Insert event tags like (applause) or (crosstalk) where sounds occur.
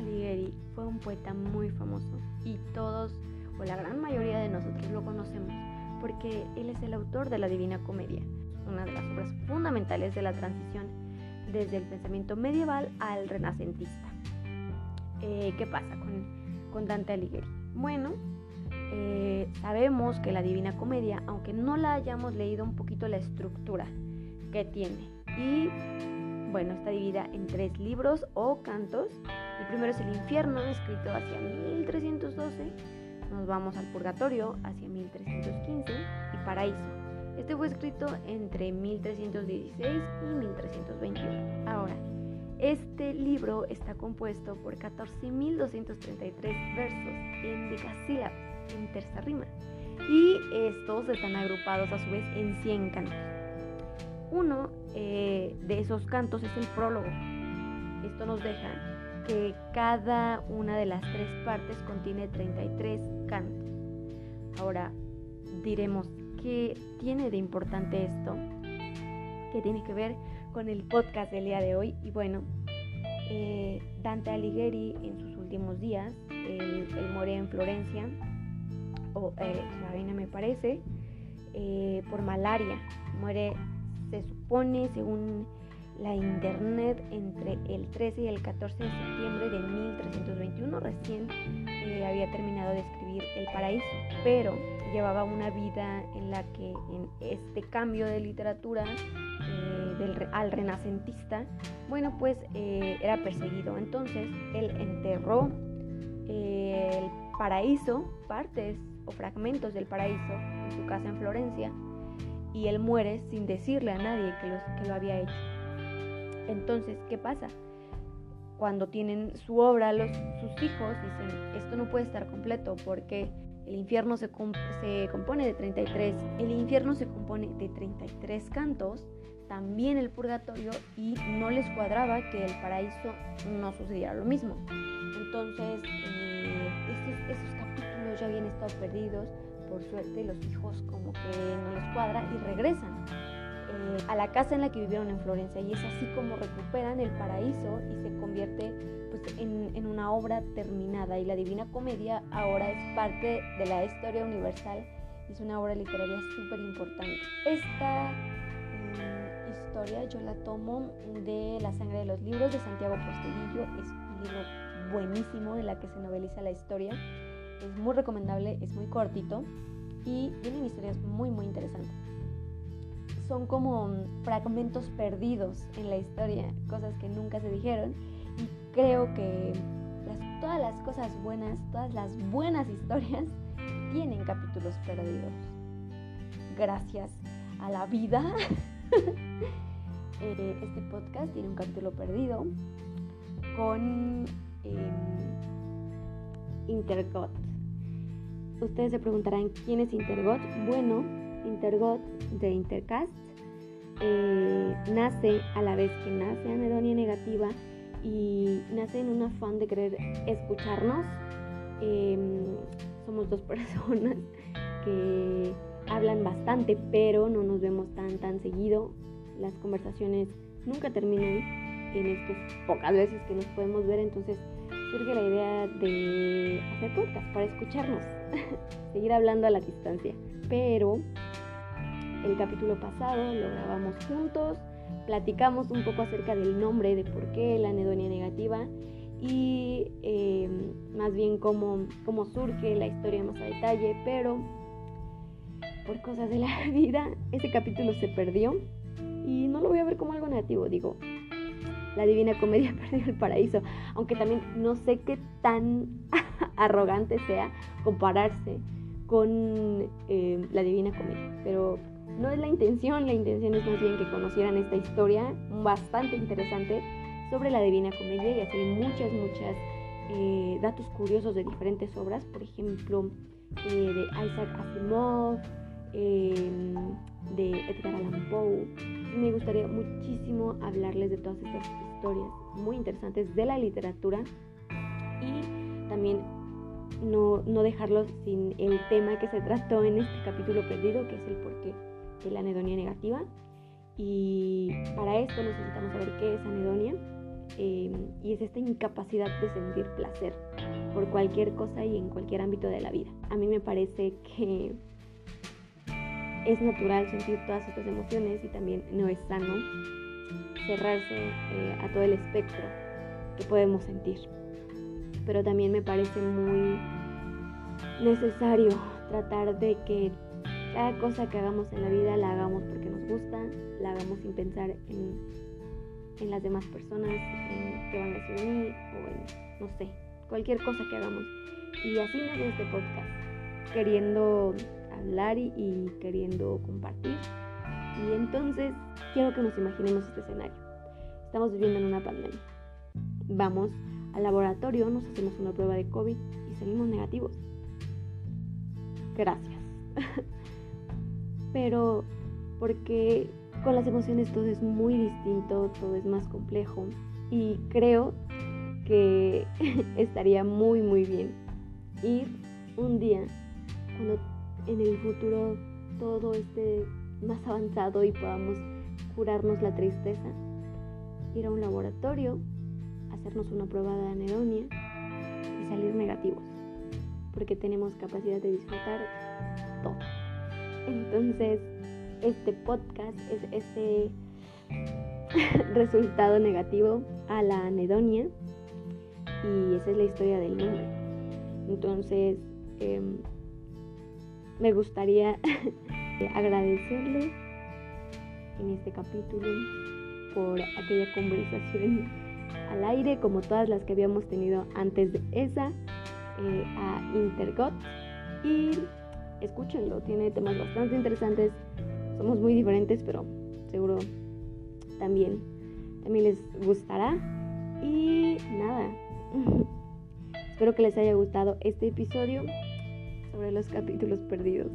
Alighieri fue un poeta muy famoso y todos, o la gran mayoría de nosotros lo conocemos, porque él es el autor de la Divina Comedia, una de las obras fundamentales de la transición desde el pensamiento medieval al renacentista. Eh, ¿Qué pasa con, con Dante Alighieri? Bueno, eh, sabemos que la Divina Comedia, aunque no la hayamos leído un poquito la estructura que tiene, y bueno, está dividida en tres libros o cantos. El primero es el infierno, escrito hacia 1312. Nos vamos al purgatorio hacia 1315 y paraíso. Este fue escrito entre 1316 y 1321. Ahora, este libro está compuesto por 14.233 versos en decasílabos, en tercera rima, y estos están agrupados a su vez en 100 cantos. Uno eh, de esos cantos es el prólogo. Esto nos deja que cada una de las tres partes contiene 33 cantos. Ahora diremos, ¿qué tiene de importante esto? ¿Qué tiene que ver con el podcast del día de hoy. Y bueno, eh, Dante Alighieri en sus últimos días, él, muere en Florencia, o eh, Ravenna me parece, eh, por malaria. Muere, se supone, según la internet, entre el 13 y el 14 de septiembre de 1321. Recién eh, había terminado de escribir El Paraíso, pero llevaba una vida en la que en este cambio de literatura eh, al renacentista, bueno, pues eh, era perseguido. Entonces él enterró el paraíso, partes o fragmentos del paraíso en su casa en Florencia, y él muere sin decirle a nadie que, que lo había hecho. Entonces, ¿qué pasa? Cuando tienen su obra, los, sus hijos dicen, esto no puede estar completo porque el infierno se, se, compone de 33, el infierno se compone de 33 cantos también el purgatorio y no les cuadraba que el paraíso no sucediera lo mismo. Entonces, eh, esos, capítulos ya habían estado perdidos, por suerte los hijos como que no les cuadra y regresan a la casa en la que vivieron en Florencia y es así como recuperan el paraíso y se convierte pues, en, en una obra terminada y la Divina Comedia ahora es parte de la historia universal es una obra literaria súper importante. Esta yo la tomo de La sangre de los libros de Santiago Posteguillo. Es un libro buenísimo en la que se noveliza la historia. Es muy recomendable, es muy cortito y tienen historias muy muy interesantes. Son como fragmentos perdidos en la historia, cosas que nunca se dijeron y creo que todas las cosas buenas, todas las buenas historias tienen capítulos perdidos. Gracias a la vida (laughs) Eh, este podcast tiene un capítulo perdido con eh, Intergot. Ustedes se preguntarán quién es Intergot. Bueno, Intergot de Intercast eh, nace a la vez que nace Anedonia Negativa y nace en un afán de querer escucharnos. Em, somos dos (laughs) personas que hablan bastante, pero no nos vemos tan tan seguido las conversaciones nunca terminan en estas pocas veces que nos podemos ver, entonces surge la idea de hacer podcast para escucharnos, (laughs) seguir hablando a la distancia. Pero el capítulo pasado lo grabamos juntos, platicamos un poco acerca del nombre, de por qué la anedonia negativa y em, más bien cómo, cómo surge la historia más a detalle, pero por cosas de la (laughs) vida ese capítulo se perdió y no lo voy a ver como algo negativo, digo, la Divina Comedia (laughs) perdió el paraíso, aunque también no sé qué tan (laughs) arrogante sea compararse con eh, la Divina Comedia, pero no es la intención, la intención es más bien que conocieran esta historia bastante interesante sobre la Divina Comedia y así muchas, muchas eh, datos curiosos de diferentes obras, por ejemplo, eh, de Isaac Asimov, de Edgar Allan Poe. Me gustaría muchísimo hablarles de todas estas historias muy interesantes de la literatura y también no, no dejarlos sin el tema que se trató en este capítulo perdido, que es el porqué de la anedonia negativa. Y para esto necesitamos saber qué es anedonia. em, y es esta incapacidad de sentir placer por cualquier cosa y en cualquier ámbito de la vida. A mí me parece que es natural sentir todas estas emociones y también no es sano cerrarse eh, a todo el espectro que podemos sentir. Pero también me parece muy necesario tratar de que cada cosa que hagamos en la vida la hagamos porque nos gusta, la hagamos sin pensar en, en las demás personas, en qué van a decir de mí o en, no sé, cualquier cosa que hagamos. Y así nace este podcast, queriendo hablar y, queriendo compartir. Y entonces quiero que nos imaginemos este escenario. Estamos viviendo en una pandemia. Vamos al laboratorio, nos hacemos una prueba de COVID y salimos negativos. Gracias. (laughs) Pero porque con las emociones todo es muy distinto, todo es más complejo y creo que (laughs) estaría muy muy bien ir un día cuando en el futuro todo esté más avanzado y podamos curarnos la tristeza, ir a un laboratorio, hacernos una prueba de anedonia y salir negativos, porque tenemos capacidad de disfrutar todo. Entonces, este podcast es ese (laughs) resultado negativo a la anedonia y esa es la historia del nombre. Entonces, em, me gustaría (laughs) agradecerle en este capítulo por aquella conversación al aire, como todas las que habíamos tenido antes de esa, eh, a Intergot. Y escúchenlo, tiene temas bastante interesantes. Somos muy diferentes, pero seguro también, también les gustará. Y nada, (laughs) espero que les haya gustado este episodio sobre los capítulos perdidos.